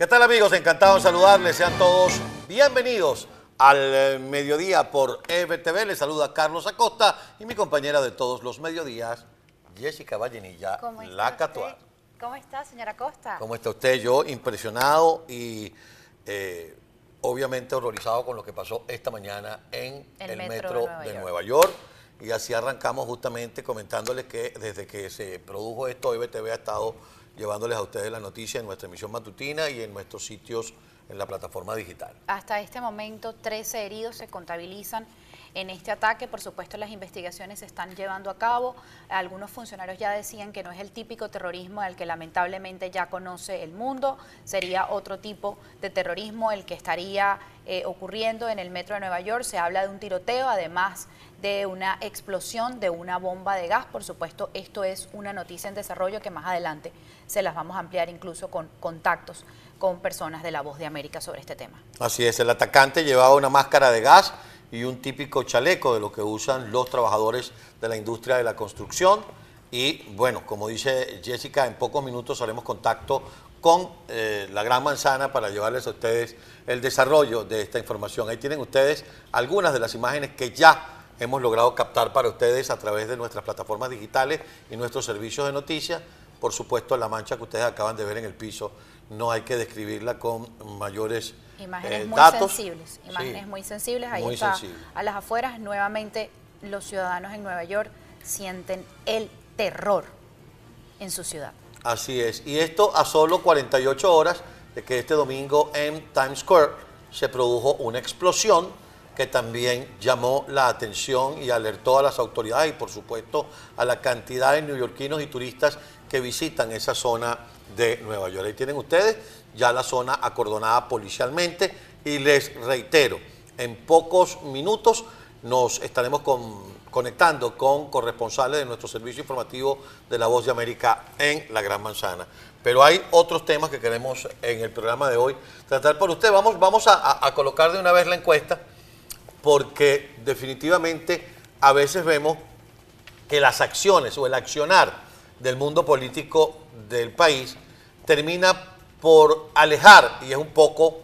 ¿Qué tal amigos? Encantado de saludarles. Sean todos bienvenidos al eh, mediodía por EBTV. Les saluda Carlos Acosta y mi compañera de todos los mediodías, Jessica Vallenilla, ¿Cómo está la usted? ¿Cómo está, señora Costa? ¿Cómo está usted? Yo impresionado y eh, obviamente horrorizado con lo que pasó esta mañana en el, El metro, metro de Nueva de York. Nueva York. Y así arrancamos justamente comentándoles que desde que se produjo esto, EBTV ha estado llevándoles a ustedes la noticia en nuestra emisión matutina y en nuestros sitios en la plataforma digital. Hasta este momento, 13 heridos se contabilizan en este ataque. Por supuesto, las investigaciones se están llevando a cabo. Algunos funcionarios ya decían que no es el típico terrorismo al que lamentablemente ya conoce el mundo. Sería otro tipo de terrorismo el que estaría eh, ocurriendo en el metro de Nueva York. Se habla de un tiroteo, además de una explosión de una bomba de gas. Por supuesto, esto es una noticia en desarrollo que más adelante se las vamos a ampliar incluso con contactos con personas de la Voz de América sobre este tema. Así es, el atacante llevaba una máscara de gas y un típico chaleco de lo que usan los trabajadores de la industria de la construcción. Y bueno, como dice Jessica, en pocos minutos haremos contacto con eh, la Gran Manzana para llevarles a ustedes el desarrollo de esta información. Ahí tienen ustedes algunas de las imágenes que ya hemos logrado captar para ustedes a través de nuestras plataformas digitales y nuestros servicios de noticias. Por supuesto, la mancha que ustedes acaban de ver en el piso no hay que describirla con mayores Imágenes eh, muy datos. sensibles, Sí, imágenes muy sensibles. Ahí muy está sensible. a las afueras. Nuevamente, los ciudadanos en Nueva York sienten el terror en su ciudad. Así es. Y esto a solo 48 horas de que este domingo en Times Square se produjo una explosión que también llamó la atención y alertó a las autoridades y por supuesto a la cantidad de neoyorquinos y turistas que visitan esa zona de Nueva York. Ahí tienen ustedes ya la zona acordonada policialmente y les reitero, en pocos minutos nos estaremos con- conectando con corresponsales de nuestro servicio informativo de La Voz de América en la Gran Manzana. Pero hay otros temas que queremos en el programa de hoy tratar por usted. Vamos, vamos a colocar de una vez la encuesta porque definitivamente a veces vemos que las acciones o el accionar del mundo político del país termina por alejar, y es un poco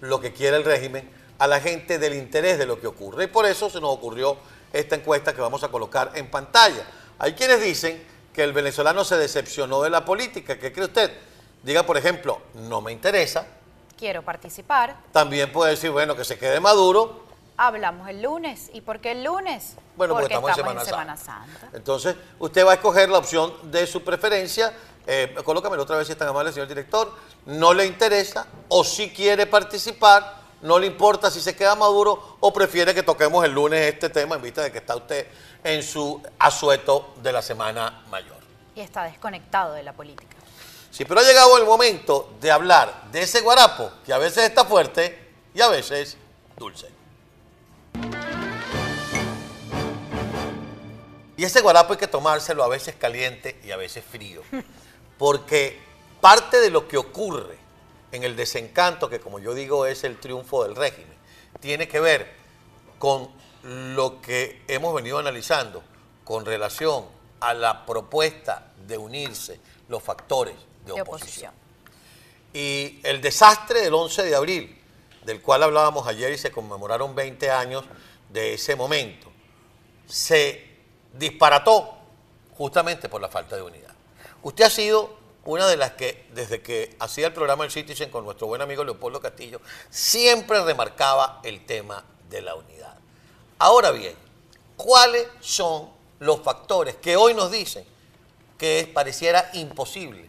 lo que quiere el régimen, a la gente del interés de lo que ocurre. Y por eso se nos ocurrió esta encuesta que vamos a colocar en pantalla. Hay quienes dicen que el venezolano se decepcionó de la política. ¿Qué cree usted? Diga, por ejemplo, no me interesa. Quiero participar. También puede decir, bueno, que se quede Maduro. Hablamos el lunes. ¿Y por qué el lunes? Bueno, porque, estamos, en Semana, Semana Santa. Santa. Entonces, usted va a escoger la opción de su preferencia. Eh, colócamelo otra vez si es tan amable, señor director. No le interesa o si quiere participar, no le importa si se queda Maduro o prefiere que toquemos el lunes este tema en vista de que está usted en su asueto de la Semana Mayor. Y está desconectado de la política. Sí, pero ha llegado el momento de hablar de ese guarapo que a veces está fuerte y a veces dulce. Y ese guarapo hay que tomárselo a veces caliente y a veces frío, porque parte de lo que ocurre en el desencanto, que como yo digo es el triunfo del régimen, tiene que ver con lo que hemos venido analizando con relación a la propuesta de unirse los factores de oposición. Y el desastre del 11 de abril, del cual hablábamos ayer y se conmemoraron 20 años de ese momento, se disparató justamente por la falta de unidad. Usted ha sido una de las que, desde que hacía el programa El Citizen con nuestro buen amigo Leopoldo Castillo, siempre remarcaba el tema de la unidad. Ahora bien, ¿cuáles son los factores que hoy nos dicen que pareciera imposible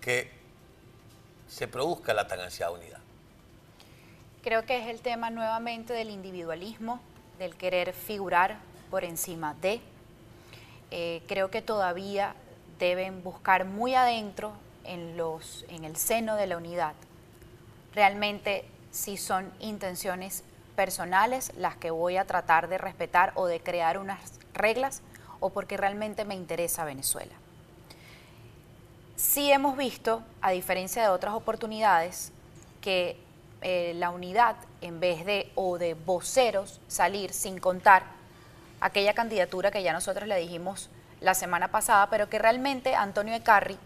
que se produzca la tan ansiada unidad? Creo que es el tema nuevamente del individualismo, del querer figurar por encima de. Eh, creo que todavía deben buscar muy adentro en, los, en el seno de la unidad realmente si son intenciones personales las que voy a tratar de respetar o de crear unas reglas o porque realmente me interesa Venezuela. Sí hemos visto, a diferencia de otras oportunidades, que eh, la unidad, en vez de o de voceros salir sin contar aquella candidatura que ya nosotros le dijimos la semana pasada, pero que realmente Antonio Ecarri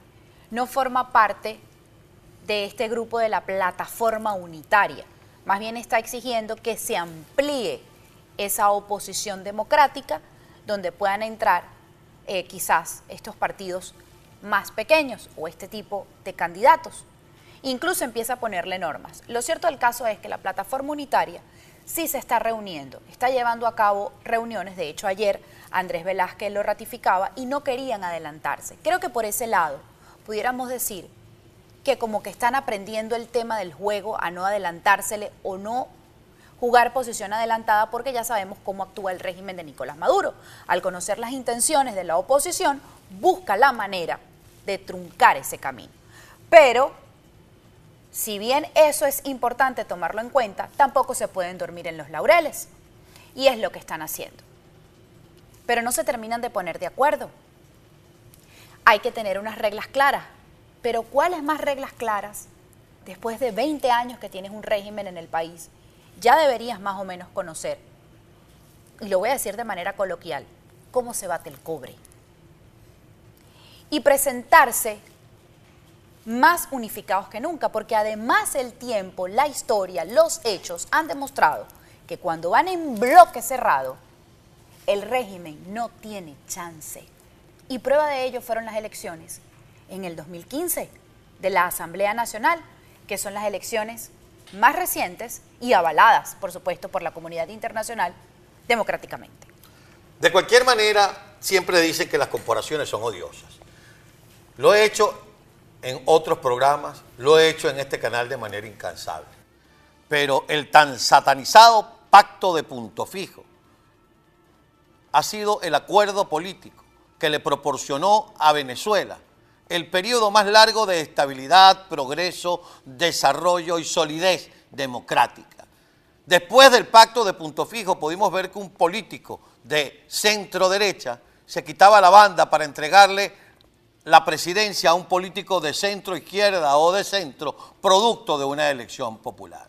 no forma parte de este grupo de la plataforma unitaria. Más bien está exigiendo que se amplíe esa oposición democrática donde puedan entrar eh, quizás estos partidos más pequeños o este tipo de candidatos. Incluso empieza a ponerle normas. Lo cierto del caso es que la plataforma unitaria sí se está reuniendo, está llevando a cabo reuniones, de hecho ayer Andrés Velázquez lo ratificaba y no querían adelantarse. Creo que por ese lado pudiéramos decir que como que están aprendiendo el tema del juego a no adelantársele o no jugar posición adelantada porque ya sabemos cómo actúa el régimen de Nicolás Maduro. Al conocer las intenciones de la oposición, busca la manera de truncar ese camino. Pero, si bien eso es importante tomarlo en cuenta, tampoco se pueden dormir en los laureles. Y es lo que están haciendo. Pero no se terminan de poner de acuerdo. Hay que tener unas reglas claras. Pero ¿cuáles más reglas claras? Después de 20 años que tienes un régimen en el país, ya deberías más o menos conocer, y lo voy a decir de manera coloquial, cómo se bate el cobre y presentarse más unificados que nunca, porque además el tiempo, la historia, los hechos han demostrado que cuando van en bloque cerrado, el régimen no tiene chance. Y prueba de ello fueron las elecciones en el 2015 de la Asamblea Nacional, que son las elecciones más recientes y avaladas, por supuesto, por la comunidad internacional democráticamente. De cualquier manera, siempre dicen que las corporaciones son odiosas. Lo he hecho en otros programas, lo he hecho en este canal de manera incansable. Pero el tan satanizado pacto de punto fijo ha sido el acuerdo político que le proporcionó a Venezuela el periodo más largo de estabilidad, progreso, desarrollo y solidez democrática. Después del pacto de punto fijo pudimos ver que un político de centro derecha se quitaba la banda para entregarle la presidencia a un político de centro izquierda o de centro, producto de una elección popular.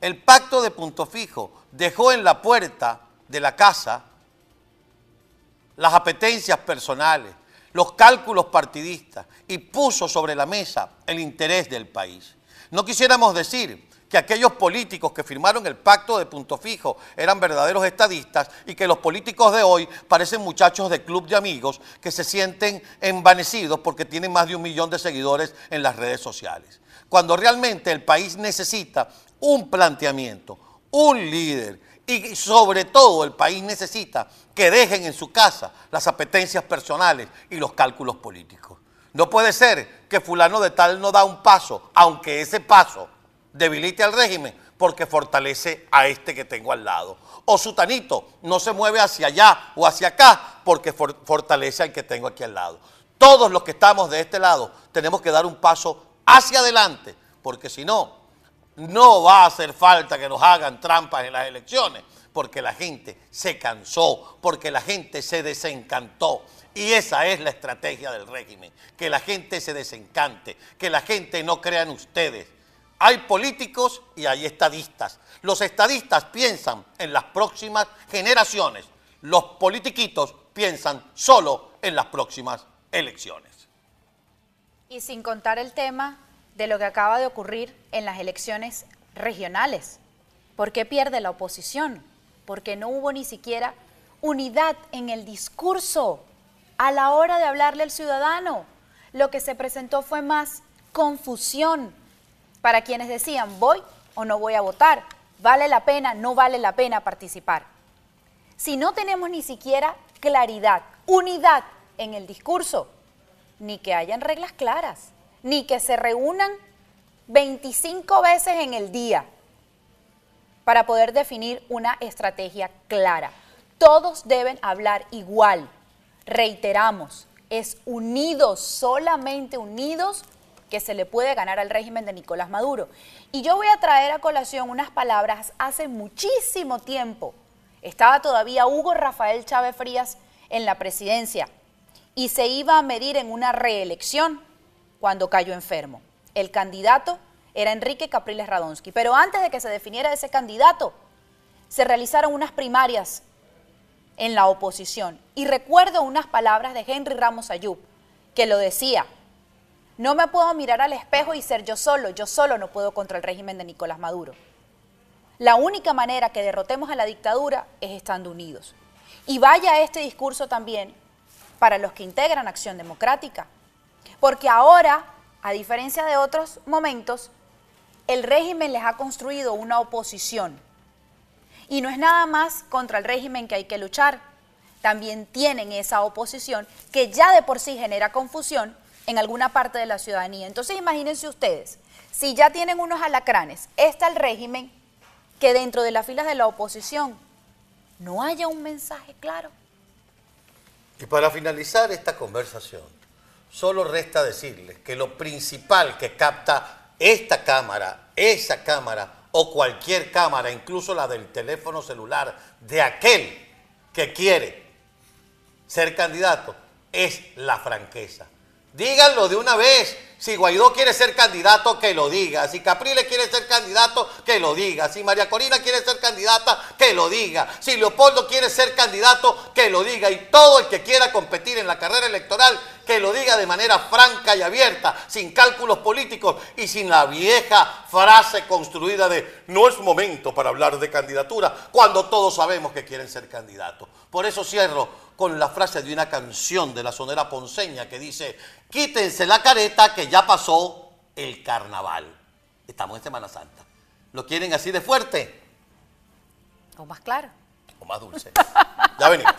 El pacto de punto fijo dejó en la puerta de la casa las apetencias personales, los cálculos partidistas y puso sobre la mesa el interés del país. No quisiéramos decir que aquellos políticos que firmaron el pacto de punto fijo eran verdaderos estadistas y que los políticos de hoy parecen muchachos de club de amigos que se sienten envanecidos porque tienen más de un millón de seguidores en las redes sociales. Cuando realmente el país necesita un planteamiento, un líder y sobre todo el país necesita que dejen en su casa las apetencias personales y los cálculos políticos. No puede ser que fulano de tal no da un paso, aunque ese paso debilite al régimen porque fortalece a este que tengo al lado. O Sutanito no se mueve hacia allá o hacia acá porque fortalece al que tengo aquí al lado. Todos los que estamos de este lado tenemos que dar un paso hacia adelante porque si no, no va a hacer falta que nos hagan trampas en las elecciones porque la gente se cansó, porque la gente se desencantó. Y esa es la estrategia del régimen, que la gente se desencante, que la gente no crea en ustedes, hay políticos y hay estadistas. Los estadistas piensan en las próximas generaciones. Los politiquitos piensan solo en las próximas elecciones. Y sin contar el tema de lo que acaba de ocurrir en las elecciones regionales. ¿Por qué pierde la oposición? Porque no hubo ni siquiera unidad en el discurso a la hora de hablarle al ciudadano. Lo que se presentó fue más confusión, para quienes decían voy o no voy a votar, vale la pena, no vale la pena participar. Si no tenemos ni siquiera claridad, unidad en el discurso, ni que hayan reglas claras, ni que se reúnan 25 veces en el día para poder definir una estrategia clara. Todos deben hablar igual. Reiteramos, es unidos, solamente unidos que se le puede ganar al régimen de Nicolás Maduro. Y yo voy a traer a colación unas palabras hace muchísimo tiempo. Estaba todavía Hugo Rafael Chávez Frías en la presidencia y se iba a medir en una reelección cuando cayó enfermo. El candidato era Enrique Capriles Radonsky, pero antes de que se definiera ese candidato, se realizaron unas primarias en la oposición. Y recuerdo unas palabras de Henry Ramos Ayub, que lo decía, No me puedo mirar al espejo y ser yo solo. Yo solo no puedo contra el régimen de Nicolás Maduro. La única manera que derrotemos a la dictadura es estando unidos. Y vaya este discurso también para los que integran Acción Democrática. Porque ahora, a diferencia de otros momentos, el régimen les ha construido una oposición. Y no es nada más contra el régimen que hay que luchar. También tienen esa oposición que ya de por sí genera confusión en alguna parte de la ciudadanía. Entonces imagínense ustedes, si ya tienen unos alacranes, está el régimen que dentro de las filas de la oposición no haya un mensaje claro. Y para finalizar esta conversación, solo resta decirles que lo principal que capta esta cámara, esa cámara o cualquier cámara, incluso la del teléfono celular de aquel que quiere ser candidato, es la franqueza. Díganlo de una vez. Si Guaidó quiere ser candidato, que lo diga. Si Capriles quiere ser candidato, que lo diga. Si María Corina quiere ser candidata, que lo diga. Si Leopoldo quiere ser candidato, que lo diga. Y todo el que quiera competir en la carrera electoral, que lo diga de manera franca y abierta, sin cálculos políticos y sin la vieja frase construida de no es momento para hablar de candidatura, cuando todos sabemos que quieren ser candidatos. Por eso cierro con la frase de una canción de la sonera ponceña que dice, quítense la careta que ya pasó el carnaval. Estamos en Semana Santa. ¿Lo quieren así de fuerte? O más claro. O más dulce. ya venimos.